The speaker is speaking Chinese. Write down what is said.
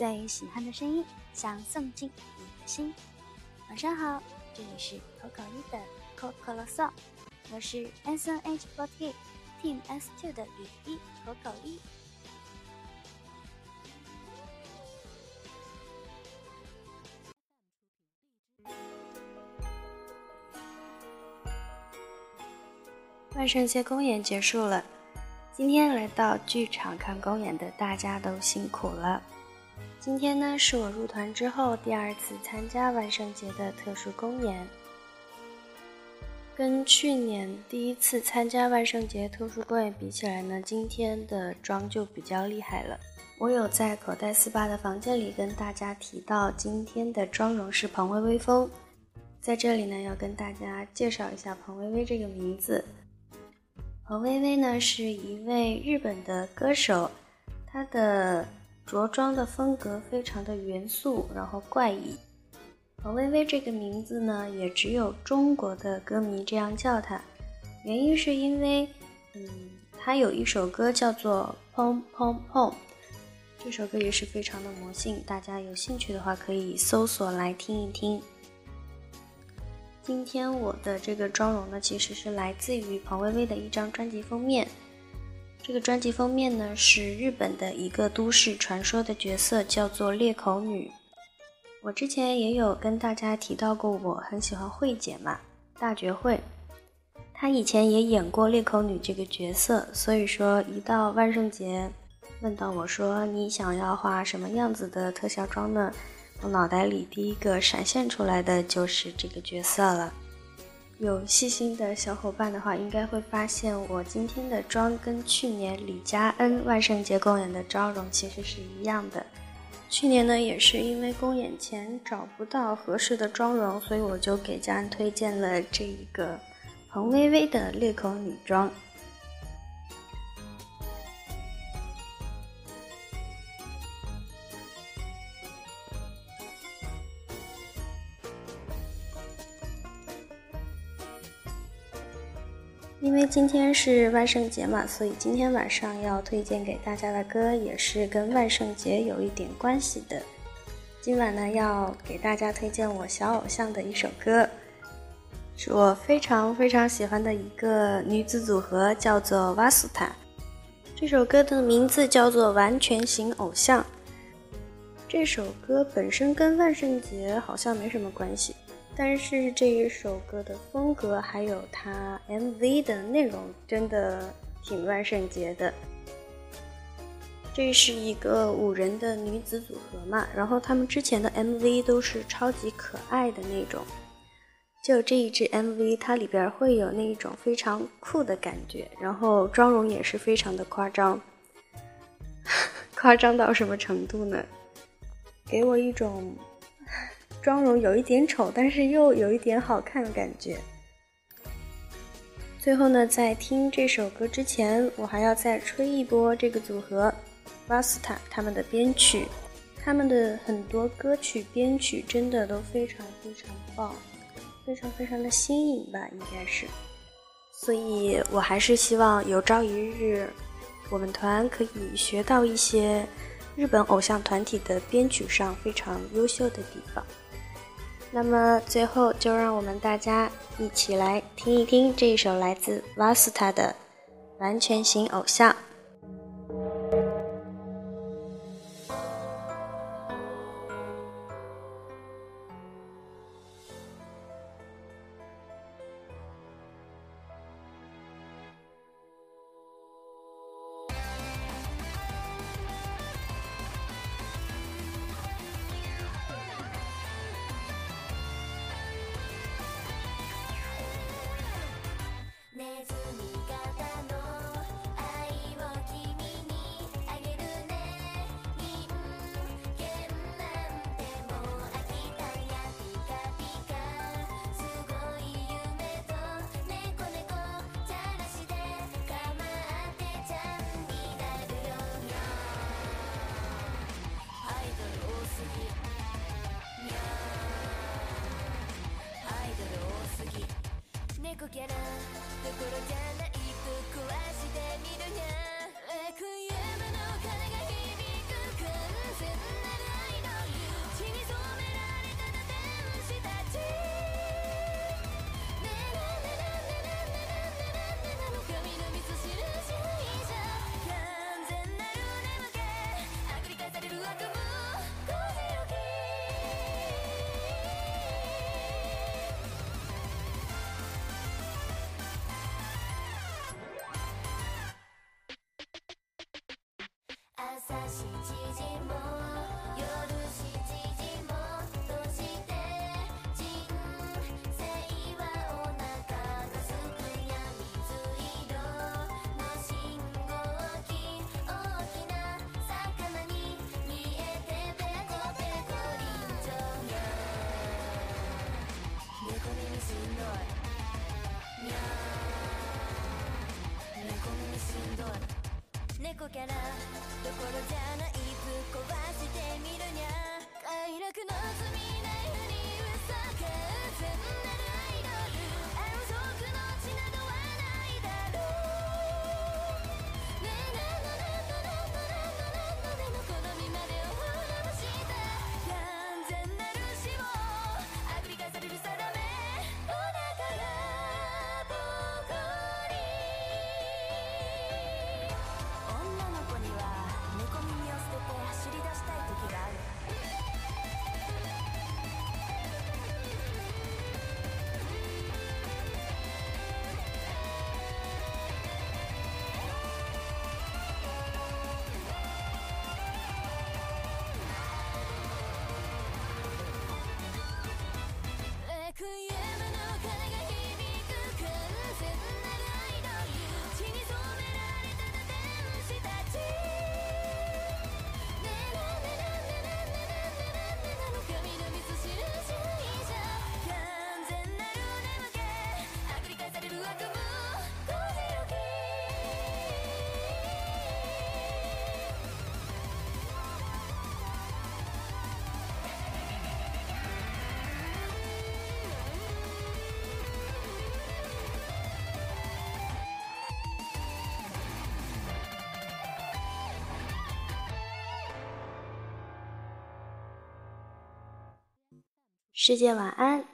最喜欢的声音，想送进你的心。晚上好，这里是口口一的可可啰嗦，我是 S N H forty Team S two 的雨一口口一。万圣节公演结束了，今天来到剧场看公演的大家都辛苦了。今天呢，是我入团之后第二次参加万圣节的特殊公演。跟去年第一次参加万圣节特殊公演比起来呢，今天的妆就比较厉害了。我有在口袋四八的房间里跟大家提到，今天的妆容是彭薇薇风。在这里呢，要跟大家介绍一下彭薇薇这个名字。彭薇薇呢是一位日本的歌手，她的着装的风格非常的元素，然后怪异。彭薇薇这个名字呢，也只有中国的歌迷这样叫她，原因是因为，嗯，她有一首歌叫做《砰砰砰》，这首歌也是非常的魔性，大家有兴趣的话可以搜索来听一听。今天我的这个妆容呢，其实是来自于彭薇薇的一张专辑封面。这个专辑封面呢，是日本的一个都市传说的角色，叫做裂口女。我之前也有跟大家提到过，我很喜欢慧姐嘛，大绝慧。她以前也演过裂口女这个角色，所以说一到万圣节，问到我说你想要画什么样子的特效妆呢？我脑袋里第一个闪现出来的就是这个角色了。有细心的小伙伴的话，应该会发现我今天的妆跟去年李佳恩万圣节公演的妆容其实是一样的。去年呢，也是因为公演前找不到合适的妆容，所以我就给佳恩推荐了这一个彭薇薇的裂口女装。因为今天是万圣节嘛，所以今天晚上要推荐给大家的歌也是跟万圣节有一点关系的。今晚呢，要给大家推荐我小偶像的一首歌，是我非常非常喜欢的一个女子组合，叫做瓦斯塔。这首歌的名字叫做《完全型偶像》。这首歌本身跟万圣节好像没什么关系。但是这一首歌的风格，还有它 MV 的内容，真的挺万圣节的。这是一个五人的女子组合嘛，然后他们之前的 MV 都是超级可爱的那种，就这一支 MV，它里边会有那一种非常酷的感觉，然后妆容也是非常的夸张，夸张到什么程度呢？给我一种。妆容有一点丑，但是又有一点好看的感觉。最后呢，在听这首歌之前，我还要再吹一波这个组合 Vasta 他们的编曲，他们的很多歌曲编曲真的都非常非常棒，非常非常的新颖吧，应该是。所以我还是希望有朝一日，我们团可以学到一些日本偶像团体的编曲上非常优秀的地方。那么最后，就让我们大家一起来听一听这一首来自 Vasta 的《完全型偶像》。猫キャラどころじゃ し縮も猫キャラ。どころじゃない。ぶっ壊してみるにゃ。快楽の罪。世界晚安。